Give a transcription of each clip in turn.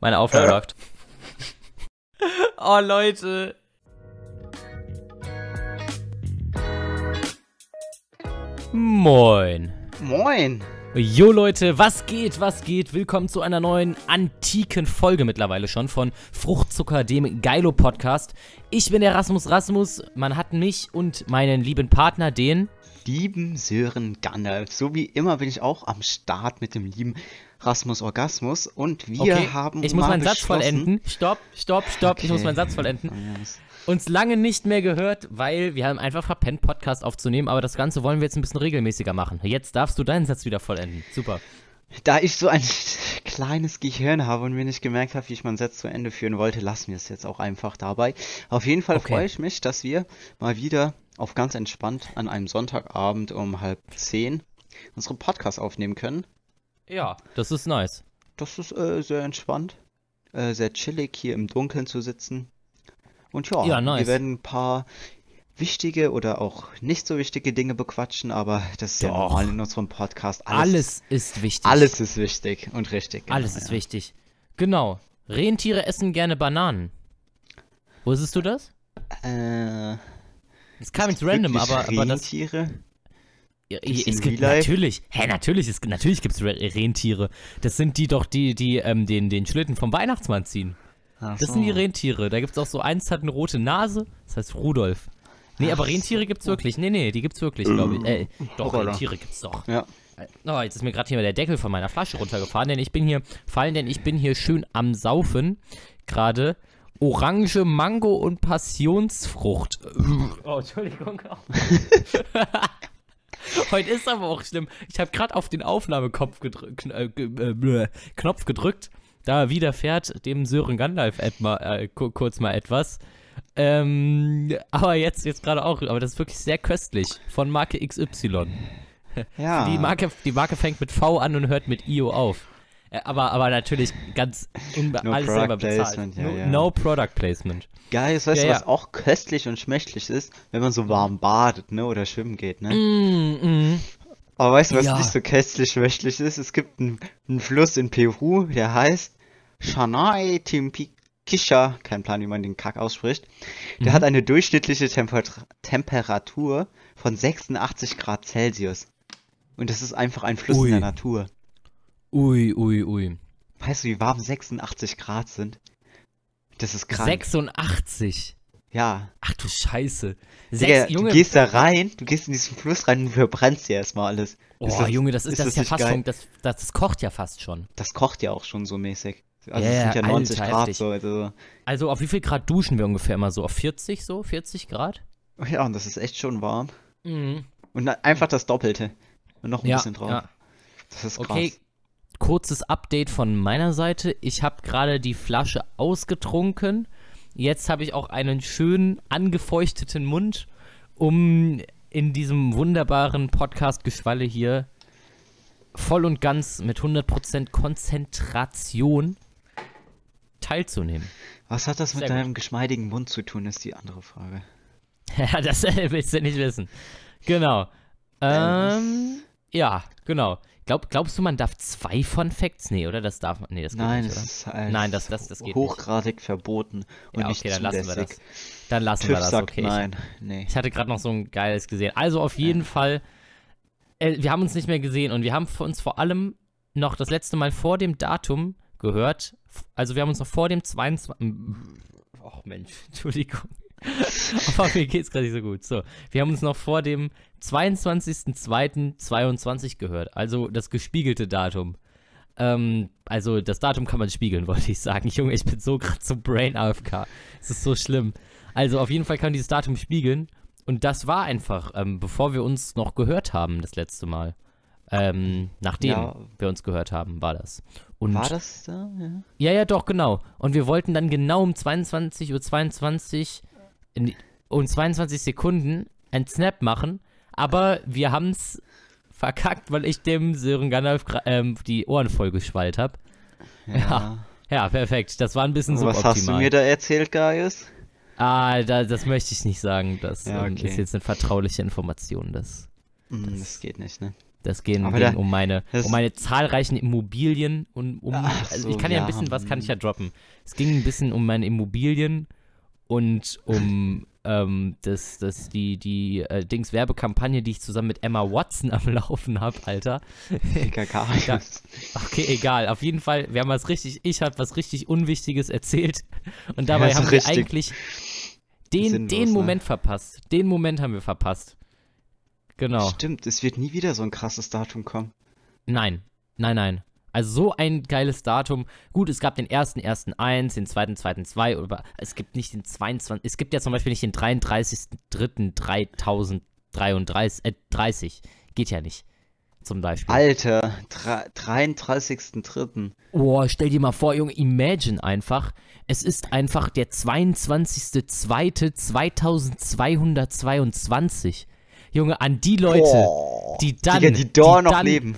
Meine Aufnahme läuft. Oh, Leute. Moin. Moin. Jo Leute, was geht, was geht? Willkommen zu einer neuen antiken Folge mittlerweile schon von Fruchtzucker, dem Geilo Podcast. Ich bin der Rasmus Rasmus. Man hat mich und meinen lieben Partner, den Lieben Sören Gandalf. So wie immer bin ich auch am Start mit dem lieben Rasmus Orgasmus und wir Okay, haben ich muss mal meinen Satz vollenden. Stopp, stopp, stopp. Ich Okay. muss meinen Satz vollenden. Uns lange nicht mehr gehört, weil wir haben einfach verpennt, Podcast aufzunehmen, aber das Ganze wollen wir jetzt ein bisschen regelmäßiger machen. Jetzt darfst du deinen Satz wieder vollenden. Super. Da ich so ein kleines Gehirn habe und mir nicht gemerkt habe, wie ich meinen Satz zu Ende führen wollte, lassen wir es jetzt auch einfach dabei. Auf jeden Fall Okay. freue ich mich, dass wir mal wieder auf ganz entspannt an einem Sonntagabend um halb zehn unseren Podcast aufnehmen können. Ja, das ist nice. Das ist äh, sehr entspannt, äh, sehr chillig hier im Dunkeln zu sitzen. Und ja, Ja, nice. wir werden ein paar wichtige oder auch nicht so wichtige Dinge bequatschen, aber das ist ja Doch. normal in unserem Podcast. Alles, ist wichtig. alles ist wichtig und richtig. genau, Alles ist ja. wichtig. Genau. Rentiere essen gerne Bananen. Wusstest du das? Äh, Es kam jetzt random, aber, aber das. Rentiere? Ja, es gibt natürlich. Hä, natürlich, es, natürlich gibt es Rentiere. Das sind die doch, die, die ähm, den, den Schlitten vom Weihnachtsmann ziehen. Ach Das so. sind die Rentiere. Da gibt es auch so eins, hat eine rote Nase. Das heißt Rudolf. Nee, aber Rentiere gibt's wirklich. Nee, nee, die gibt's wirklich, glaube ich. Äh, doch, Hoppala. Rentiere gibt's doch. Ja, Oh, jetzt ist mir gerade hier der Deckel von meiner Flasche runtergefahren, denn ich bin hier, fallen, denn ich bin hier schön am Saufen. Gerade Orange, Mango und Passionsfrucht. Oh, Entschuldigung. Heute ist aber auch schlimm. Ich habe gerade auf den Aufnahmekopf gedrückt, äh, äh, Knopf gedrückt. Da widerfährt dem Sören Gandalf mal, äh, ku- kurz mal etwas. Ähm, aber jetzt, jetzt gerade auch. Aber das ist wirklich sehr köstlich. Von Marke XY. ja. Die Marke, die Marke fängt mit V an und hört mit IO auf. Äh, Aber, aber natürlich ganz No alles product selber bezahlt. placement, ja, no, ja. no Product Placement. Geil, weißt du, Ja, ja. was auch köstlich und schmächtlich ist, wenn man so warm badet, ne, oder schwimmen geht, ne? Mm, mm. Aber weißt du, was Ja. nicht so köstlich schmächtlich ist? Es gibt einen, einen Fluss in Peru, der heißt Shanai Timpikisha, kein Plan, wie man den Kack ausspricht. Der Mhm. hat eine durchschnittliche Temper Temperatur von 86 Grad Celsius. Und das ist einfach ein Fluss Ui. in der Natur. Ui, ui, ui. Weißt du, wie warm 86 Grad sind? Das ist krank. 86. Ja. Ach du Scheiße. Digga, Sechs, Junge. du gehst da rein, du gehst in diesen Fluss rein und verbrennst dir erstmal alles. oh, Ist das- Junge, das ist, das ist ja fast schon, das, das, das kocht ja fast schon. Das kocht ja auch schon so mäßig. Also es sind ja Alter, 90 Grad heftig. so, also. Also auf wie viel Grad duschen wir ungefähr immer so? Auf 40 so? 40 Grad? Ja, und das ist echt schon warm. Mhm. Und einfach das Doppelte. Und noch ein Ja, bisschen drauf. ja. Das ist krass. Okay, kurzes Update von meiner Seite. Ich habe gerade die Flasche ausgetrunken. Jetzt habe ich auch einen schönen angefeuchteten Mund, um in diesem wunderbaren Podcast-Geschwalle hier voll und ganz mit 100% Konzentration teilzunehmen. Was hat das mit Sehr gut. deinem geschmeidigen Mund zu tun, ist die andere Frage. Ja, das äh, willst du nicht wissen. Genau. Ähm, ja, genau. Glaub, glaubst du, man darf zwei von Facts? Nee, oder? Das darf man. Nee, das geht Nein, nicht, ist Nein, das- das- das geht nicht. hochgradig verboten und ja, nicht okay, dann lassen wir das. Dann lassen TÜV wir das, okay. nein. Nee. Ich, hatte gerade noch so ein geiles gesehen. Also auf jeden Fall, äh, wir haben uns nicht mehr gesehen und wir haben uns vor allem noch das letzte Mal vor dem Datum gehört. Also wir haben uns noch vor dem 22. Och Mensch, Entschuldigung. Aber mir geht's gerade nicht so gut. So, wir haben uns noch vor dem 22.02.22 gehört. Also das gespiegelte Datum. Ähm, also das Datum kann man spiegeln, wollte ich sagen. Junge, ich bin so gerade so Brain AFK. Es ist so schlimm. Also auf jeden Fall kann man dieses Datum spiegeln. Und das war einfach, ähm, bevor wir uns noch gehört haben, das letzte Mal. Ähm, nachdem Ja. wir uns gehört haben, war das. Und War das da? Ja. ja, ja, doch, genau. Und wir wollten dann genau um 22.22 Uhr 22 in, um 22 Sekunden ein Snap machen, aber wir haben es verkackt, weil ich dem Sören Gandalf ähm, die Ohren vollgeschwallt habe. Ja. Ja, perfekt. Das war ein bisschen Was suboptimal. hast du mir da erzählt, Gaius? Ah, da, das möchte ich nicht sagen. Das Ja, ähm, okay. ist jetzt eine vertrauliche Information. Das, Hm, das geht nicht, ne? Das ging, ging um meine, um meine zahlreichen Immobilien und um. Also so, ich kann ja ein ja, bisschen, was kann ich ja droppen. Es ging ein bisschen um meine Immobilien und um ähm, das, das, die, die äh, Dings Werbekampagne, die ich zusammen mit Emma Watson am Laufen habe, Alter. Gar Ja. Okay, egal. Auf jeden Fall, wir haben was richtig, ich habe was richtig Unwichtiges erzählt. Und dabei haben wir eigentlich den, den ne? Moment verpasst. Den Moment haben wir verpasst. Genau. Stimmt, es wird nie wieder so ein krasses Datum kommen. Nein, nein, nein. Also so ein geiles Datum. Gut, es gab den 1.1.1, den 2.2.2, aber es gibt nicht den 22. Es gibt ja zum Beispiel nicht den 33.3.3033. Äh, 30. Geht ja nicht. Zum Beispiel. Alter, dra- 33.3. Boah, stell dir mal vor, Junge, imagine einfach. Es ist einfach der 22.02.2222. Junge, an die Leute, Boah. die dann. Digga, die dort noch dann, leben.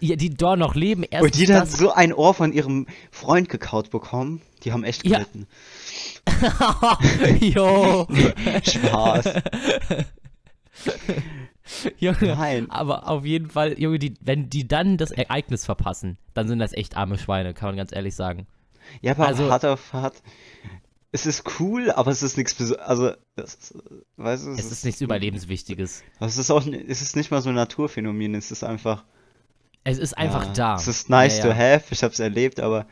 Ja, die dort noch leben. Erst Und die dann so ein Ohr von ihrem Freund gekaut bekommen. Die haben echt Ja. gelitten. Jo. Spaß. Junge, Nein. aber auf jeden Fall, Junge, die, wenn die dann das Ereignis verpassen, dann sind das echt arme Schweine, kann man ganz ehrlich sagen. Ja, aber Also- hart auf hart. Es ist cool, aber es ist nichts Besonderes. Also, das ist, weißt du, Es ist nichts Überlebenswichtiges. Es ist auch, es ist nicht mal so ein Naturphänomen, es ist einfach. Es ist einfach ja, da. Es ist nice Ja, to ja. have, ich hab's erlebt, aber.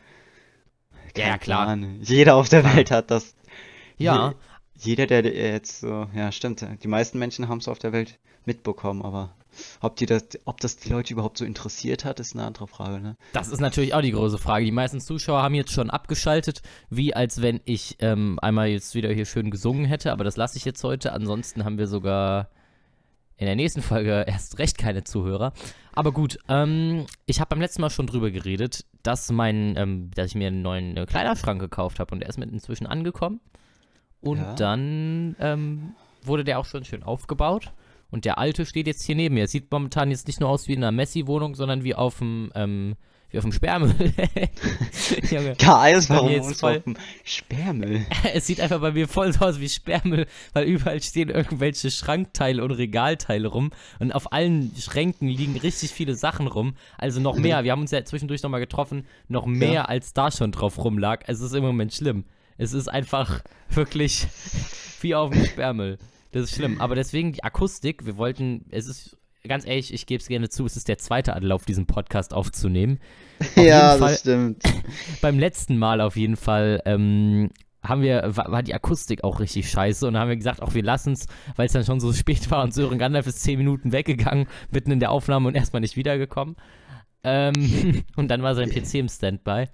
Ja, klar. Plan. Jeder auf der. Welt hat das. Ja, Je- Jeder, der jetzt so, ja, stimmt. Die meisten Menschen haben es auf der Welt mitbekommen, aber ob die das, ob das die Leute überhaupt so interessiert hat, ist eine andere Frage, ne? das ist natürlich auch die große Frage. Die meisten Zuschauer haben jetzt schon abgeschaltet, wie als wenn ich ähm, einmal jetzt wieder hier schön gesungen hätte, aber das lasse ich jetzt heute. Ansonsten haben wir sogar in der nächsten Folge erst recht keine Zuhörer. Aber gut, ähm, ich habe beim letzten Mal schon drüber geredet, dass mein, ähm, dass ich mir einen neuen äh, Kleiderschrank gekauft habe und der ist mit inzwischen angekommen. Und Ja. dann ähm, wurde der auch schon schön aufgebaut. Und der alte steht jetzt hier neben mir. Es sieht momentan jetzt nicht nur aus wie in einer Messi-Wohnung, sondern wie auf dem, ähm, wie auf dem Sperrmüll. Junge. Geil, warum mir jetzt voll- auf dem Sperrmüll? Es sieht einfach bei mir voll so aus wie Sperrmüll, weil überall stehen irgendwelche Schrankteile und Regalteile rum und auf allen Schränken liegen richtig viele Sachen rum. Also noch mehr. Wir haben uns ja zwischendurch nochmal getroffen, noch mehr als da schon drauf rumlag. Es ist im Moment schlimm. Es ist einfach wirklich wie auf dem Sperrmüll. Das ist schlimm. Aber deswegen die Akustik, wir wollten, es ist ganz ehrlich, ich gebe es gerne zu, es ist der zweite Anlauf, diesen Podcast aufzunehmen. ja, jeden Fall- das stimmt. beim letzten Mal auf jeden Fall ähm, haben wir, war, war die Akustik auch richtig scheiße und dann haben wir gesagt, auch wir lassen es, weil es dann schon so spät war und Sören Gandalf ist zehn Minuten weggegangen, mitten in der Aufnahme und erstmal nicht wiedergekommen. Ähm, und dann war sein PC im Standby.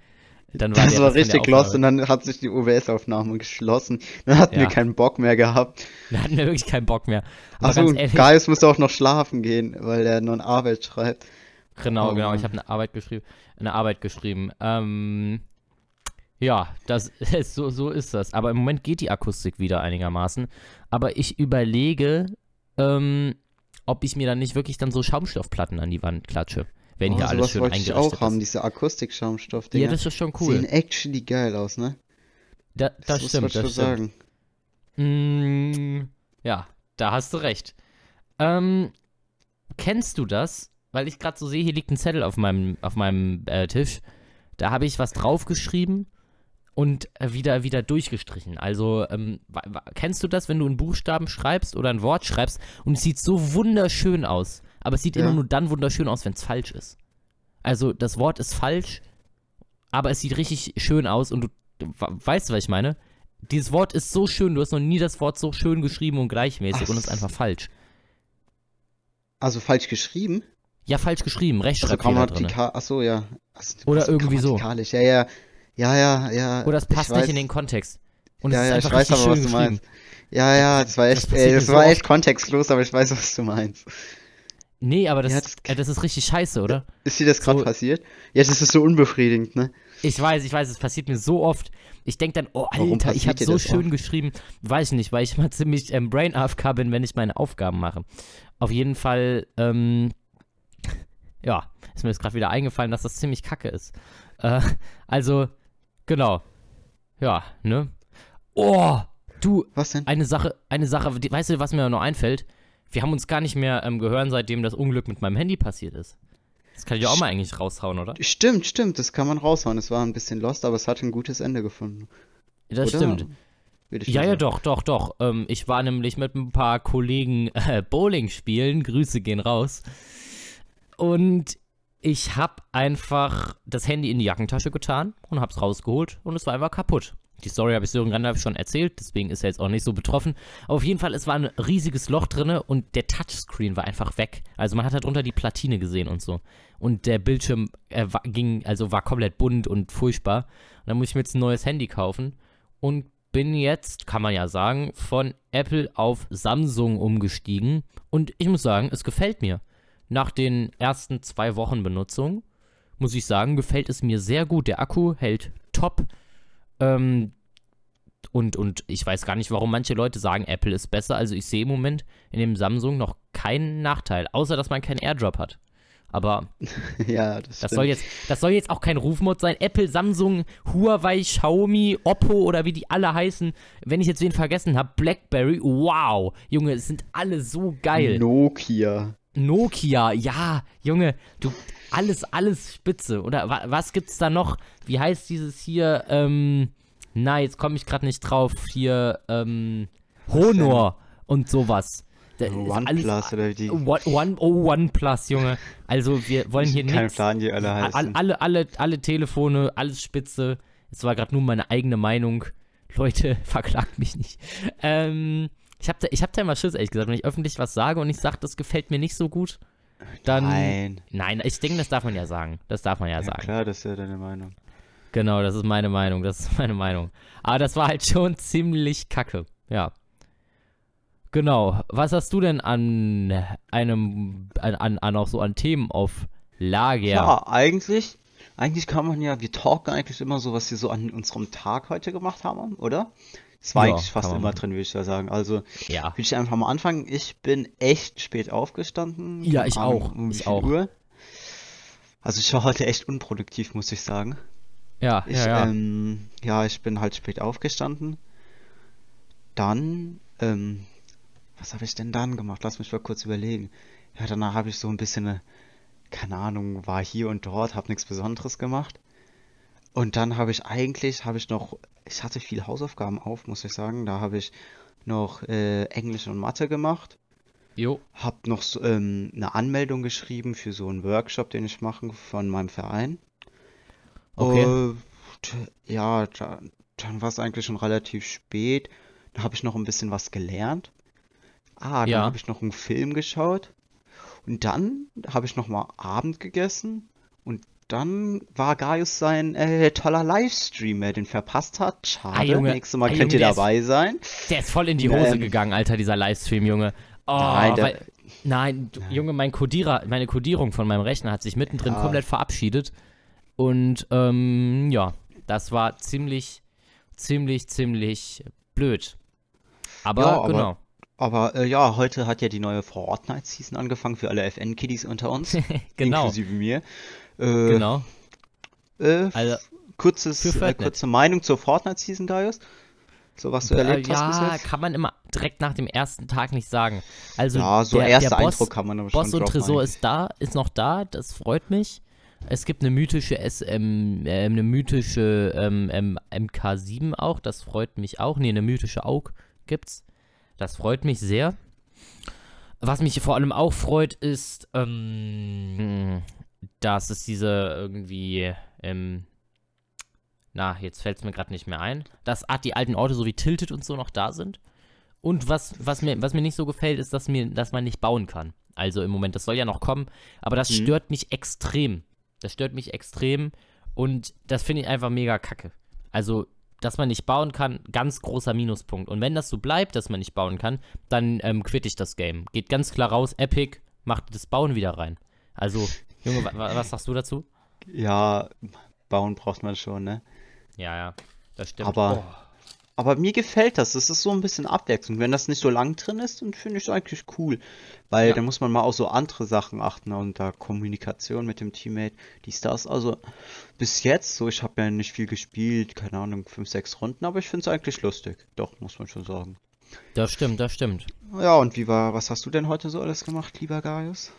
Dann war Das der war richtig lost Aufnahme. und dann hat sich die OBS-Aufnahme geschlossen. Dann hatten Ja. wir keinen Bock mehr gehabt. Da hatten wir wirklich keinen Bock mehr. Achso, Gaius musste auch noch schlafen gehen, weil er noch eine Arbeit schreibt. Genau, Oh genau. Ich habe eine Arbeit geschrieben. Eine Arbeit geschrieben. Ähm, ja, das so, so ist das. Aber im Moment geht die Akustik wieder einigermaßen. Aber ich überlege, ähm, ob ich mir dann nicht wirklich dann so Schaumstoffplatten an die Wand klatsche, wenn hier oh, alles schön wollte ich auch haben, ist. diese Akustik-Schaumstoff, Ja, das ist schon cool. Sehen actually geil aus, ne? Da, das muss stimmt, man schon das stimmt. sagen. Mm, ja, da hast du recht. Ähm, kennst du das? Weil ich gerade so sehe, hier liegt ein Zettel auf meinem, auf meinem äh, Tisch. Da habe ich was draufgeschrieben und äh, wieder, wieder durchgestrichen. Also, ähm, kennst du das, wenn du einen Buchstaben schreibst oder ein Wort schreibst und es sieht so wunderschön aus, aber es sieht Ja. immer nur dann wunderschön aus, wenn es falsch ist. Also, das Wort ist falsch, aber es sieht richtig schön aus und du, weißt du, was ich meine? Dieses Wort ist so schön, du hast noch nie das Wort so schön geschrieben und gleichmäßig Ach und es ist einfach falsch. Also falsch geschrieben? Ja, falsch geschrieben, Also Rechtschreibfehler drin. grammatikal, achso, ja. Also, Oder also irgendwie so. Ja, ja. Ja, ja, ja. Oder es ich passt weiß, nicht in den Kontext. Und ja, es ist ja, ich einfach weiß richtig aber, was du meinst. Ja, ja, das war Das echt, passiert ey, das war echt kontextlos, aber ich weiß, was du meinst. Nee, aber das, Ja, ist, äh, das ist richtig scheiße, oder? Ist dir das gerade So- passiert? Ja, das ist so unbefriedigend, ne? Ich weiß, ich weiß, es passiert mir so oft. Ich denke dann, oh Alter, ich habe so schön oft? geschrieben. Weiß ich nicht, weil ich mal ziemlich ähm, Brain AFK bin, wenn ich meine Aufgaben mache. Auf jeden Fall, ähm, ja, ist mir jetzt gerade wieder eingefallen, dass das ziemlich kacke ist. Äh, also, genau. Ja, ne? Oh, du, Was denn? eine Sache, eine Sache, weißt du, was mir noch einfällt? Wir haben uns gar nicht mehr ähm, gehört, seitdem das Unglück mit meinem Handy passiert ist. Das kann ich auch mal eigentlich raushauen, oder? Stimmt, stimmt, das kann man raushauen. Es war ein bisschen lost, aber es hat ein gutes Ende gefunden. Das Oder? stimmt. Ja, ja, doch, doch, doch. Ähm, ich war nämlich mit ein paar Kollegen äh, Bowling spielen. Grüße gehen raus. Und ich habe einfach das Handy in die Jackentasche getan und habe es rausgeholt und es war einfach kaputt. Die Story habe ich Sören Randolph schon erzählt, deswegen ist er jetzt auch nicht so betroffen. Aber auf jeden Fall, es war ein riesiges Loch drinne und der Touchscreen war einfach weg. Also man hat darunter die Platine gesehen und so. Und der Bildschirm äh, war, ging, also war komplett bunt und furchtbar. Und dann muss ich mir jetzt ein neues Handy kaufen und bin jetzt, kann man ja sagen, von Apple auf Samsung umgestiegen. Und ich muss sagen, es gefällt mir. Nach den ersten zwei Wochen Benutzung, muss ich sagen, gefällt es mir sehr gut. Der Akku hält top. Ähm, und, und ich weiß gar nicht, warum manche Leute sagen, Apple ist besser. Also ich sehe im Moment in dem Samsung noch keinen Nachteil, außer dass man keinen AirDrop hat. Aber ja, das, das soll jetzt, das soll jetzt auch kein Rufmod sein. Apple, Samsung, Huawei, Xiaomi, Oppo oder wie die alle heißen. Wenn ich jetzt wen vergessen habe, BlackBerry, wow. Junge, es sind alle so geil. Nokia. Nokia, ja, Junge, du, alles, alles spitze. Oder wa was gibt's da noch? Wie heißt dieses hier, ähm, na, jetzt komme ich gerade nicht drauf. Hier, ähm, Honor und sowas. OnePlus oder wie die. One, one, oh, OnePlus, Junge. Also wir wollen hier Kein nichts. Plan, die alle heißen. Alle, alle, alle, alle Telefone, alles spitze. Es war gerade nur meine eigene Meinung. Leute, verklagt mich nicht. Ähm, ich habe da, ich hab da immer Schiss, ehrlich gesagt, wenn ich öffentlich was sage und ich sage, das gefällt mir nicht so gut, dann. Nein. Nein, ich denke, das darf man ja sagen. Das darf man ja, Ja, sagen. klar, das ist ja deine Meinung. Genau, das ist meine Meinung. Das ist meine Meinung. Aber das war halt schon ziemlich kacke. Ja. Genau. Was hast du denn an einem, an, an, an auch so an Themen auf Lager? Ja, eigentlich, eigentlich kann man ja, wir talken eigentlich immer so, was wir so an unserem Tag heute gemacht haben, oder? War Ja, fast immer drin, würde ich ja sagen. Also, Ja. will ich einfach mal anfangen. Ich bin echt spät aufgestanden. Ja, ich auch, Um ich auch. Uhr. Also, ich war heute echt unproduktiv, muss ich sagen. Ja, Ich, ja, ja. ähm, ja, ich bin halt spät aufgestanden. Dann, ähm, was habe ich denn dann gemacht? Lass mich mal kurz überlegen. Ja, danach habe ich so ein bisschen, eine, keine Ahnung, war hier und dort, habe nichts Besonderes gemacht. Und dann habe ich eigentlich, habe ich noch, ich hatte viele Hausaufgaben auf, muss ich sagen. Da habe ich noch äh, Englisch und Mathe gemacht. Jo. Hab noch so, ähm, eine Anmeldung geschrieben für so einen Workshop, den ich mache von meinem Verein. Okay. Und ja, da, dann war es eigentlich schon relativ spät. Da habe ich noch ein bisschen was gelernt. Ah, dann Ja. habe ich noch einen Film geschaut. Und dann habe ich noch mal Abend gegessen. Dann war Gaius sein äh, toller Livestream, wer den verpasst hat. Schade. Ah, Junge. Nächstes Mal Ah, könnt Junge, ihr der ist- dabei sein. Der ist voll in die Hose Ähm, gegangen, Alter, dieser Livestream, Junge. Oh, Nein, der- weil, nein, du, Junge, mein Kodierer, meine Kodierung von meinem Rechner hat sich mittendrin Ja. komplett verabschiedet. Und ähm, ja, das war ziemlich, ziemlich, ziemlich blöd. Aber Ja, aber- genau. Aber äh, ja, heute hat ja die neue Fortnite-Season angefangen für alle FN-Kiddies unter uns. Genau. Inklusive mir. Äh, Genau. Äh, Also, kurzes, äh, kurze Meinung zur Fortnite-Season, Gaius? So was du Äh, erlebt hast bis ja, kann man immer direkt nach dem ersten Tag nicht sagen. Also, Ja, so der, erster der Boss, Eindruck kann man aber Boss schon und droppen Tresor eigentlich. ist da, ist noch da, das freut mich. Es gibt eine mythische SM, äh, eine mythische ähm, ähm, MK7 auch, das freut mich auch. Nee, eine mythische AUG gibt's. Das freut mich sehr. Was mich vor allem auch freut, ist, ähm, dass es diese irgendwie, ähm, na, jetzt fällt es mir gerade nicht mehr ein, dass die alten Orte so wie Tilted und so noch da sind. Und was, was, mir, was mir nicht so gefällt, ist, dass, mir, dass man nicht bauen kann. Also im Moment, das soll ja noch kommen, aber das Mhm. stört mich extrem. Das stört mich extrem und das finde ich einfach mega kacke. Also, dass man nicht bauen kann, ganz großer Minuspunkt. Und wenn das so bleibt, dass man nicht bauen kann, dann ähm, quitte ich das Game. Geht ganz klar raus, Epic, macht das Bauen wieder rein. Also, Junge, wa wa was sagst du dazu? Ja, bauen braucht man schon, ne? Ja, ja, das stimmt. Aber- Oh. Aber mir gefällt das. Das ist so ein bisschen Abwechslung. Wenn das nicht so lang drin ist, dann finde ich es eigentlich cool. Weil Ja. dann muss man mal auf so andere Sachen achten und da Kommunikation mit dem Teammate, dies, das. Also bis jetzt, so ich habe ja nicht viel gespielt, keine Ahnung, fünf, sechs Runden, aber ich finde es eigentlich lustig. Doch, muss man schon sagen. Das stimmt, das stimmt. Ja, und wie war, was hast du denn heute so alles gemacht, lieber Gaius?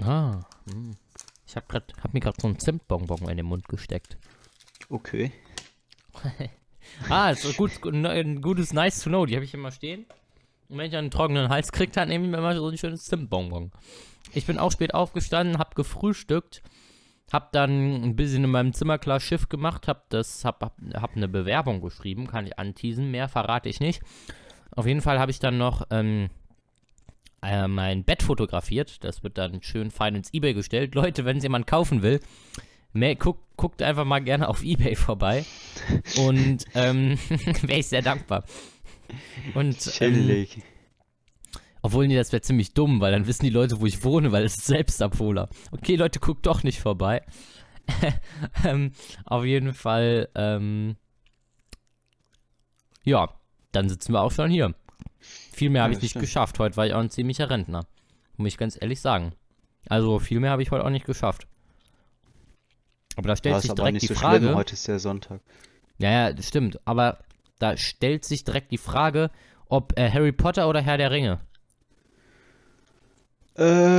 Ah, hm. Ich hab, grad, hab mir gerade so ein Zimtbonbon in den Mund gesteckt. Okay. Ah, ist gut, ein gutes Nice to know. Die habe ich immer stehen. Und wenn ich einen trockenen Hals kriege, dann nehme ich mir immer so ein schönes Zimtbonbon. Ich bin auch spät aufgestanden, habe gefrühstückt, habe dann ein bisschen in meinem Zimmer klar Schiff gemacht, habe das, hab, hab, hab eine Bewerbung geschrieben, kann ich anteasen, mehr verrate ich nicht. Auf jeden Fall habe ich dann noch ähm, äh, mein Bett fotografiert. Das wird dann schön fein ins Ebay gestellt. Leute, wenn es jemand kaufen will, mehr, guckt, guckt einfach mal gerne auf Ebay vorbei. Und ähm, wäre ich sehr dankbar. Und, ähm, Chillig. obwohl, nee, das wäre ziemlich dumm, weil dann wissen die Leute, wo ich wohne, weil es ist Selbstabholer. Okay, Leute, guckt doch nicht vorbei. ähm, auf jeden Fall, ähm, ja, dann sitzen wir auch schon hier. Viel mehr Ja, habe ich das nicht stimmt. geschafft. Heute war ich auch ein ziemlicher Rentner. Muss ich ganz ehrlich sagen. Also viel mehr habe ich heute auch nicht geschafft. Aber da stellt es sich direkt die so Frage. schlimm, heute ist ja Sonntag. Ja, ja, das stimmt. Aber da stellt sich direkt die Frage, ob äh, Harry Potter oder Herr der Ringe.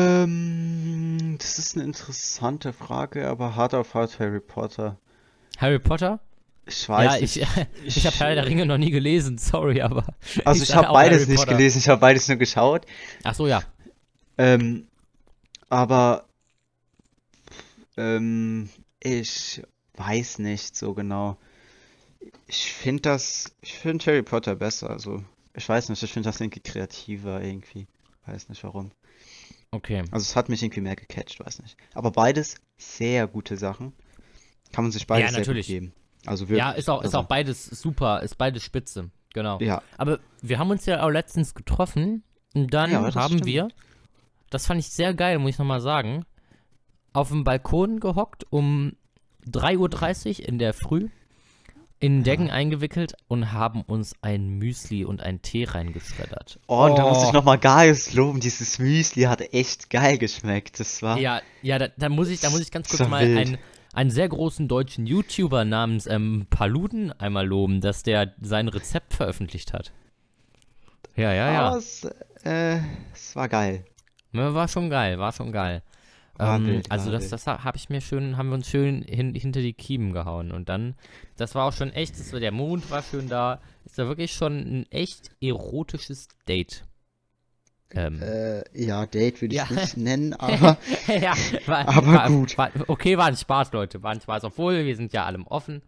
Ähm, das ist eine interessante Frage, aber hart auf hart Harry Potter. Harry Potter? Ich weiß ja, nicht. ich, ich habe Herr der Ringe noch nie gelesen, sorry, aber. Also ich sag habe beides nicht gelesen, ich habe beides nur geschaut. Ach so, ja. Ähm, aber ähm, ich weiß nicht so genau. Ich finde das, ich finde Harry Potter besser. Also ich weiß nicht, ich finde das irgendwie kreativer irgendwie. Weiß nicht warum. Okay. Also es hat mich irgendwie mehr gecatcht, weiß nicht. Aber beides sehr gute Sachen. Kann man sich beides Ja, natürlich. geben. Also wirklich. Ja, ist auch, ist also, auch beides super, ist beides spitze. Genau. Ja, Aber wir haben uns ja auch letztens getroffen und dann Ja, haben stimmt. wir, das fand ich sehr geil, muss ich nochmal sagen, auf dem Balkon gehockt um 3.30 Uhr in der Früh, in Decken eingewickelt und haben uns ein Müsli und einen Tee reingeschreddert. Oh, und da muss ich nochmal Gaius loben. Dieses Müsli hat echt geil geschmeckt. Das war. Ja, ja, da, da muss ich, da muss ich ganz kurz mal wild. einen, einen sehr großen deutschen YouTuber namens ähm, Paluden einmal loben, dass der sein Rezept veröffentlicht hat. Ja, ja, ja. Aber es, äh, es war geil. Ja, War schon geil, war schon geil. Ähm, wild, also das, das habe ich mir schön, haben wir uns schön hin, hinter die Kiemen gehauen. Und dann, das war auch schon echt, das war, der Mond war schön da. Es war wirklich schon ein echt erotisches Date. Ähm, Äh, ja, Date würde ich Ja. nicht nennen, aber ja, war, aber war, gut. War, okay, war ein Spaß, Leute, war ein Spaß. Obwohl, wir sind ja allem offen,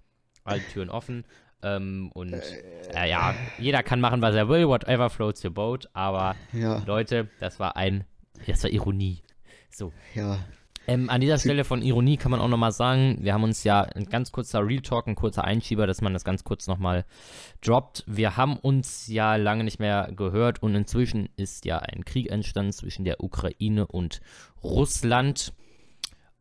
alle Türen offen. Ähm, und äh, ja, jeder kann machen, was er will, whatever floats your boat. Aber ja, Leute, das war ein, das war Ironie. So. ja. Ähm, an dieser Stelle von Ironie kann man auch nochmal sagen, wir haben uns ja ein ganz kurzer Real Talk, ein kurzer Einschieber, dass man das ganz kurz nochmal droppt. Wir haben uns ja lange nicht mehr gehört und inzwischen ist ja ein Krieg entstanden zwischen der Ukraine und Russland.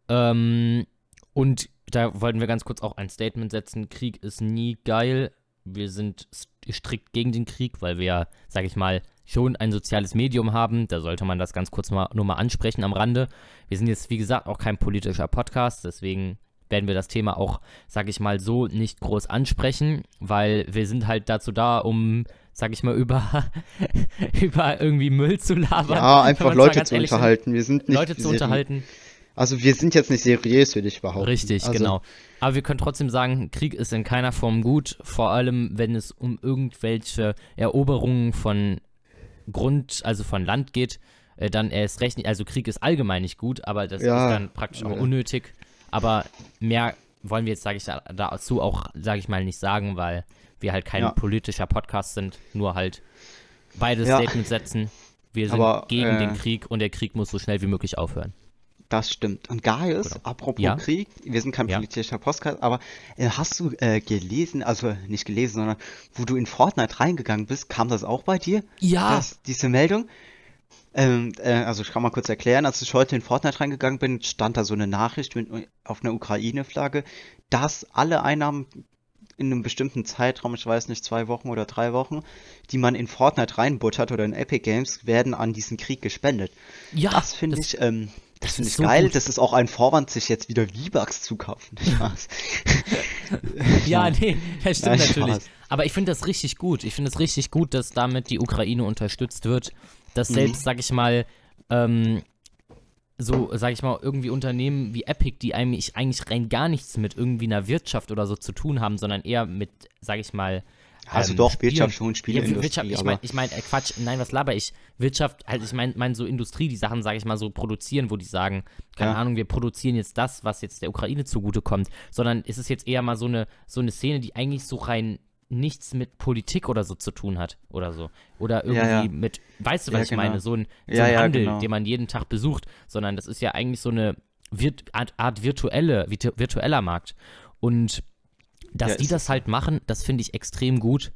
Ähm, und da wollten wir ganz kurz auch ein Statement setzen. Krieg ist nie geil. Wir sind st- strikt gegen den Krieg, weil wir ja, sag ich mal, schon ein soziales Medium haben. Da sollte man das ganz kurz mal, nur mal ansprechen am Rande. Wir sind jetzt, wie gesagt, auch kein politischer Podcast, deswegen werden wir das Thema auch, sag ich mal, so nicht groß ansprechen, weil wir sind halt dazu da, um, sag ich mal, über, über irgendwie Müll zu labern. Ja, einfach Leute zu unterhalten. Wir sind nicht Leute zu unterhalten. Also wir sind jetzt nicht seriös, würde ich behaupten. Richtig, also, genau. Aber wir können trotzdem sagen, Krieg ist in keiner Form gut, vor allem wenn es um irgendwelche Eroberungen von Grund, also von Land geht, äh, dann erst recht nicht. Also Krieg ist allgemein nicht gut, aber das Ja, ist dann praktisch auch ja. unnötig. Aber mehr wollen wir jetzt, sage ich da- dazu auch, sage ich mal, nicht sagen, weil wir halt kein Ja. politischer Podcast sind, nur halt beide. Statements setzen. Wir sind Aber, gegen äh, den Krieg und der Krieg muss so schnell wie möglich aufhören. Das stimmt. Und Gaius, Genau. apropos Ja? Krieg, wir sind kein Ja? politischer Podcast, aber äh, hast du äh, gelesen, also nicht gelesen, sondern wo du in Fortnite reingegangen bist, kam das auch bei dir? Ja. Das, diese Meldung? Ähm, äh, also ich kann mal kurz erklären, als ich heute in Fortnite reingegangen bin, stand da so eine Nachricht mit, auf einer Ukraine-Flagge, dass alle Einnahmen in einem bestimmten Zeitraum, ich weiß nicht, zwei Wochen oder drei Wochen, die man in Fortnite reinbuttert oder in Epic Games, werden an diesen Krieg gespendet. Ja, Das finde ich, ähm, das finde ich so geil. gut. Das ist auch ein Vorwand, sich jetzt wieder V-Bucks zu kaufen. Ja, nee, das stimmt Nein, natürlich. Spaß. Aber ich finde das richtig gut. Ich finde es richtig gut, dass damit die Ukraine unterstützt wird. Dass Mhm. selbst, sag ich mal, ähm, so, sag ich mal, irgendwie Unternehmen wie Epic, die eigentlich, eigentlich rein gar nichts mit irgendwie einer Wirtschaft oder so zu tun haben, sondern eher mit, sag ich mal, Also ähm, doch, Spielen. Wirtschaft schon, Ja, Spieleindustrie, Wirtschaft, ich meine, ich mein, äh, Quatsch, nein, was laber ich? Wirtschaft, halt, ich meine mein so Industrie, die Sachen, sage ich mal, so produzieren, wo die sagen, keine Ja. Ahnung, wir produzieren jetzt das, was jetzt der Ukraine zugutekommt, sondern ist es jetzt eher mal so eine, so eine Szene, die eigentlich so rein nichts mit Politik oder so zu tun hat oder so. Oder irgendwie Ja, ja. mit, weißt du, was Ja, ich genau. meine? So ein, so Ja, ein ja, Handel, genau. den man jeden Tag besucht, sondern das ist ja eigentlich so eine Art, Art virtuelle, virtu virtueller Markt. Und dass Ja, die das halt machen, das finde ich extrem gut,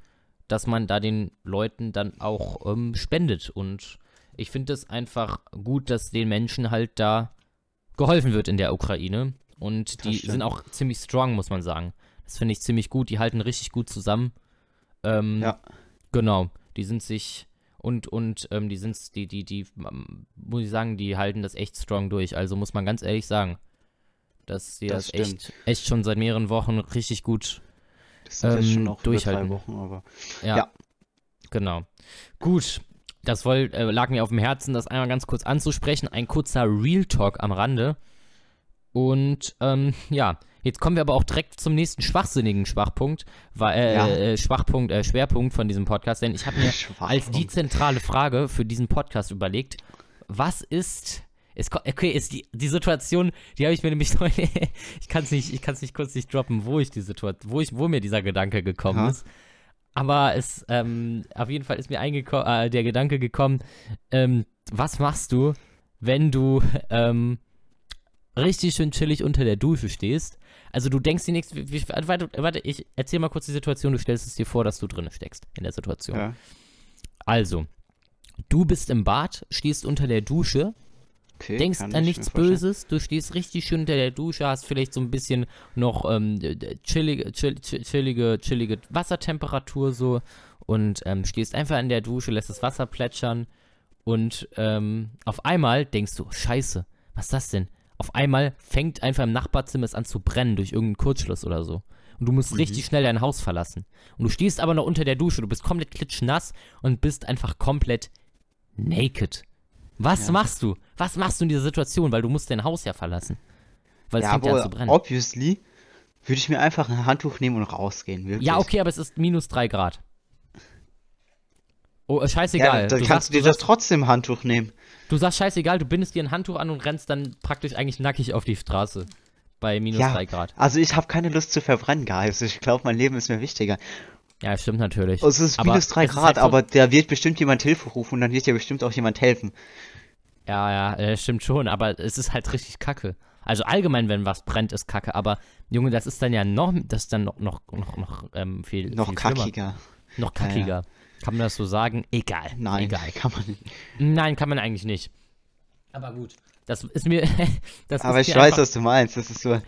dass man da den Leuten dann auch ähm, spendet. Und ich finde es einfach gut, dass den Menschen halt da geholfen wird in der Ukraine. Und die sind auch ziemlich strong, muss man sagen. Das finde ich ziemlich gut. Die halten richtig gut zusammen. Ähm, Ja. Genau. Die sind sich und und ähm, die sind die die die ähm, muss ich sagen, die halten das echt strong durch. Also muss man ganz ehrlich sagen, dass sie das, Das echt echt schon seit mehreren Wochen richtig gut das sind jetzt ähm, schon auch über durchhalten. drei Wochen, aber ja, Ja. genau. Gut, das woll, äh, lag mir auf dem Herzen, das einmal ganz kurz anzusprechen. Ein kurzer Real Talk am Rande. Und ähm, ja, jetzt kommen wir aber auch direkt zum nächsten schwachsinnigen Schwachpunkt, äh, Ja. äh, Schwachpunkt, äh, Schwerpunkt von diesem Podcast, denn ich habe mir als die zentrale Frage für diesen Podcast überlegt, was ist es, okay, ist die, die Situation, die habe ich mir nämlich neu, ich kann es nicht, ich kann es nicht kurz nicht droppen, wo ich die Situation, wo ich, wo mir dieser Gedanke gekommen Aha. ist. Aber es, ähm, auf jeden Fall ist mir äh, der Gedanke gekommen, ähm, was machst du, wenn du ähm, richtig schön chillig unter der Dusche stehst? Also du denkst dir nichts, warte, warte, ich erzähl mal kurz die Situation, du stellst es dir vor, dass du drin steckst in der Situation. Ja. Also, du bist im Bad, stehst unter der Dusche, Okay, denkst an ich nichts. Böses, du stehst richtig schön unter der Dusche, hast vielleicht so ein bisschen noch ähm, chillige, chill, chill, chillige, chillige Wassertemperatur so und ähm, stehst einfach in der Dusche, lässt das Wasser plätschern und ähm, auf einmal denkst du, scheiße, was ist das denn? Auf einmal fängt einfach im Nachbarzimmer es an zu brennen durch irgendeinen Kurzschluss oder so. Und du musst Mhm. richtig schnell dein Haus verlassen. Und du stehst aber noch unter der Dusche, du bist komplett klitschnass und bist einfach komplett naked. Was Ja. machst du? Was machst du in dieser Situation? Weil du musst dein Haus ja verlassen. Weil es Ja, fängt ja an zu brennen. obviously würde ich mir einfach ein Handtuch nehmen und rausgehen, wirklich. Ja, okay, aber es ist minus 3 Grad. Oh, äh, Ja, scheißegal. dann du, kannst sagst, du dir du, das trotzdem Handtuch nehmen. du sagst scheißegal, du bindest dir ein Handtuch an und rennst dann praktisch eigentlich nackig auf die Straße. Bei minus Ja. 3 Grad. Also ich habe keine Lust zu verbrennen, Guys. Ich glaube, mein Leben ist mir wichtiger. Ja, stimmt natürlich. Es ist Aber minus 3 es ist Grad, halt so- aber da wird bestimmt jemand Hilfe rufen und dann wird dir bestimmt auch jemand helfen. Ja, ja, äh, stimmt schon, aber es ist halt richtig kacke. Also allgemein, wenn was brennt, ist kacke, aber Junge, das ist dann ja noch, das ist dann noch, noch, noch, noch ähm, viel, Noch viel schlimmer. kackiger. Noch Ja, ja. kackiger. Kann man das so sagen? Egal. Nein, Egal. kann man nicht. Nein, kann man eigentlich nicht. Aber gut. Das ist mir. das Aber ist ich weiß, einfach, was du meinst. Das ist so.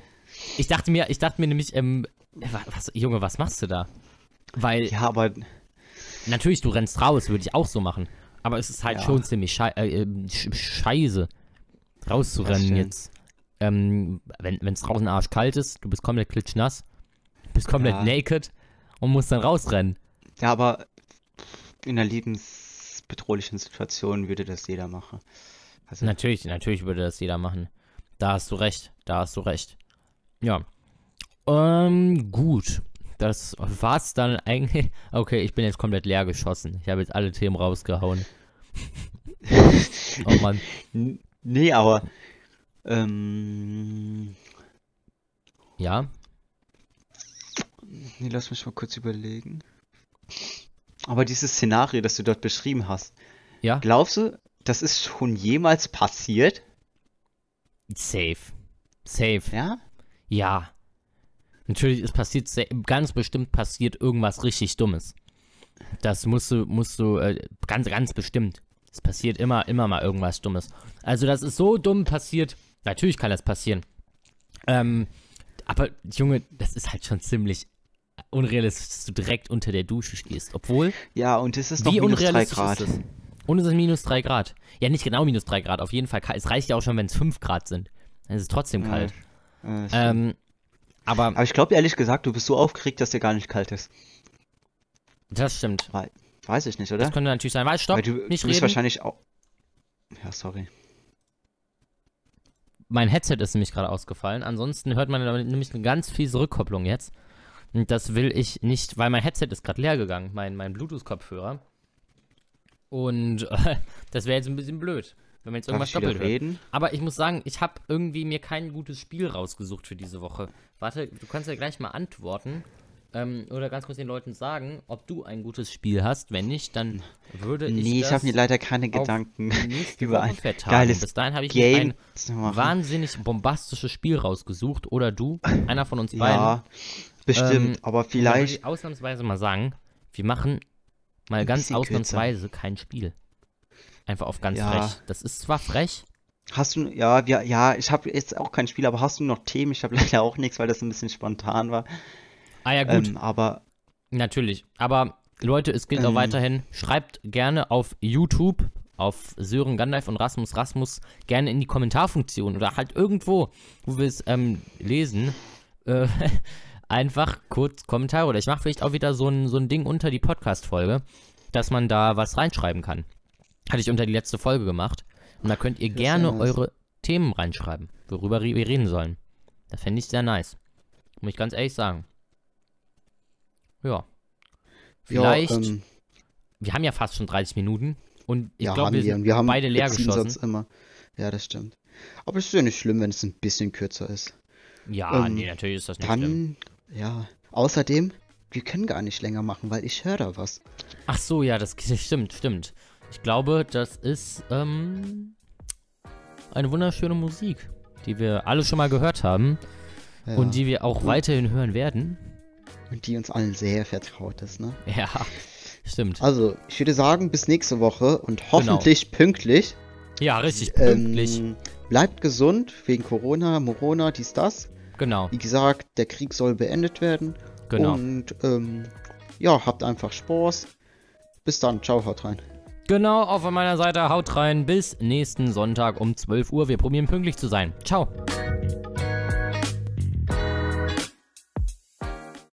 Ich dachte mir, ich dachte mir nämlich, ähm, wa- was, Junge, was machst du da? Weil, Ja, aber natürlich, du rennst raus, würde ich auch so machen. Aber es ist halt Ja. schon ziemlich schei äh, sch scheiße, rauszurennen jetzt. Ähm, wenn es draußen arschkalt ist, du bist komplett klitschnass, bist komplett Ja. naked und musst dann rausrennen. ja, aber in einer lebensbedrohlichen Situation würde das jeder machen. Also, Natürlich, natürlich würde das jeder machen. Da hast du recht, da hast du recht. Ja. Ähm, gut. Das war's dann eigentlich. Okay, ich bin jetzt komplett leer geschossen. Ich habe jetzt alle Themen rausgehauen. oh Mann. Nee, aber ähm, Ja? nee, lass mich mal kurz überlegen. Aber dieses Szenario, das du dort beschrieben hast, Ja? glaubst du, das ist schon jemals passiert? Safe. Safe. Ja? Ja. Natürlich, es passiert, sehr- ganz bestimmt passiert irgendwas richtig Dummes. Das musst du, musst du, äh, ganz, ganz bestimmt. Es passiert immer, immer mal irgendwas Dummes. Also, das ist so dumm passiert. Natürlich kann das passieren. Ähm, aber, Junge, das ist halt schon ziemlich unrealistisch, dass du direkt unter der Dusche stehst. Obwohl, Ja, und es ist noch wie minus 3 unrealistisch Grad. ist es? Und es ist minus 3 Grad. Ja, nicht genau minus 3 Grad, auf jeden Fall. Es reicht ja auch schon, wenn es 5 Grad sind. Dann ist es trotzdem Ja, kalt. Stimmt. Ähm, aber Aber ich glaube ehrlich gesagt, du bist so aufgeregt, dass dir gar nicht kalt ist. das stimmt. Weiß ich nicht, oder? Das könnte natürlich sein. Weil, stopp, Weil du, nicht du bist reden. wahrscheinlich auch. Ja, sorry. Mein Headset ist nämlich gerade ausgefallen. Ansonsten hört man nämlich eine ganz fiese Rückkopplung jetzt. Und das will ich nicht, weil mein Headset ist gerade leer gegangen, mein, mein Bluetooth-Kopfhörer. Und äh, das wäre jetzt ein bisschen blöd, wenn man jetzt irgendwas doppelt reden? Aber ich muss sagen, ich habe irgendwie mir kein gutes Spiel rausgesucht für diese Woche. Warte, du kannst ja gleich mal antworten. Ähm, oder ganz kurz den Leuten sagen, ob du ein gutes Spiel hast. Wenn nicht, dann würde ich Nee, ich habe mir leider keine Gedanken über ein geiles Bis dahin habe ich mir ein Game zu machen. wahnsinnig bombastisches Spiel rausgesucht. Oder du, einer von uns beiden. Ja, bestimmt, Ähm, aber vielleicht. ich ausnahmsweise mal sagen, wir machen mal Ein ganz bisschen kürzer. ausnahmsweise kein Spiel. Einfach auf ganz Ja. frech. Das ist zwar frech, Hast du, ja, wir, ja, ich habe jetzt auch kein Spiel, aber hast du noch Themen? Ich habe leider auch nichts, weil das ein bisschen spontan war. ah ja gut, Ähm, aber Natürlich. Aber Leute, es gilt auch Ähm. weiterhin, schreibt gerne auf YouTube, auf Sören Gandalf und Rasmus Rasmus, gerne in die Kommentarfunktion oder halt irgendwo, wo wir es ähm, lesen, äh, einfach kurz Kommentare. Oder ich mache vielleicht auch wieder so ein, so ein Ding unter die Podcast-Folge, dass man da was reinschreiben kann. Hatte ich unter die letzte Folge gemacht. Und da könnt ihr Das gerne nice. eure Themen reinschreiben, worüber wir reden sollen. Das fände ich sehr nice. Muss ich ganz ehrlich sagen. Ja. Vielleicht, ja, ähm, wir haben ja fast schon 30 Minuten und ich ja, glaube, wir wir. wir haben beide leer geschossen. immer. Ja, das stimmt. Aber es ist ja nicht schlimm, wenn es ein bisschen kürzer ist. Ja, ähm, nee, natürlich ist das nicht schlimm. Dann, ja. Außerdem, wir können gar nicht länger machen, weil ich höre da was. Ach so, ja, das stimmt, stimmt. Ich glaube, das ist ähm, eine wunderschöne Musik, die wir alle schon mal gehört haben Ja. und die wir auch weiterhin hören werden. Und die uns allen sehr vertraut ist, ne? Ja, stimmt. Also, ich würde sagen, bis nächste Woche und Genau. hoffentlich pünktlich. Ja, richtig pünktlich. Ähm, bleibt gesund wegen Corona, Morona, dies, das. genau, Wie gesagt, der Krieg soll beendet werden. genau. Und ähm, ja, habt einfach Spaß. Bis dann, ciao, haut rein. Genau, auch von meiner Seite haut rein. Bis nächsten Sonntag um 12 Uhr. Wir probieren pünktlich zu sein. Ciao.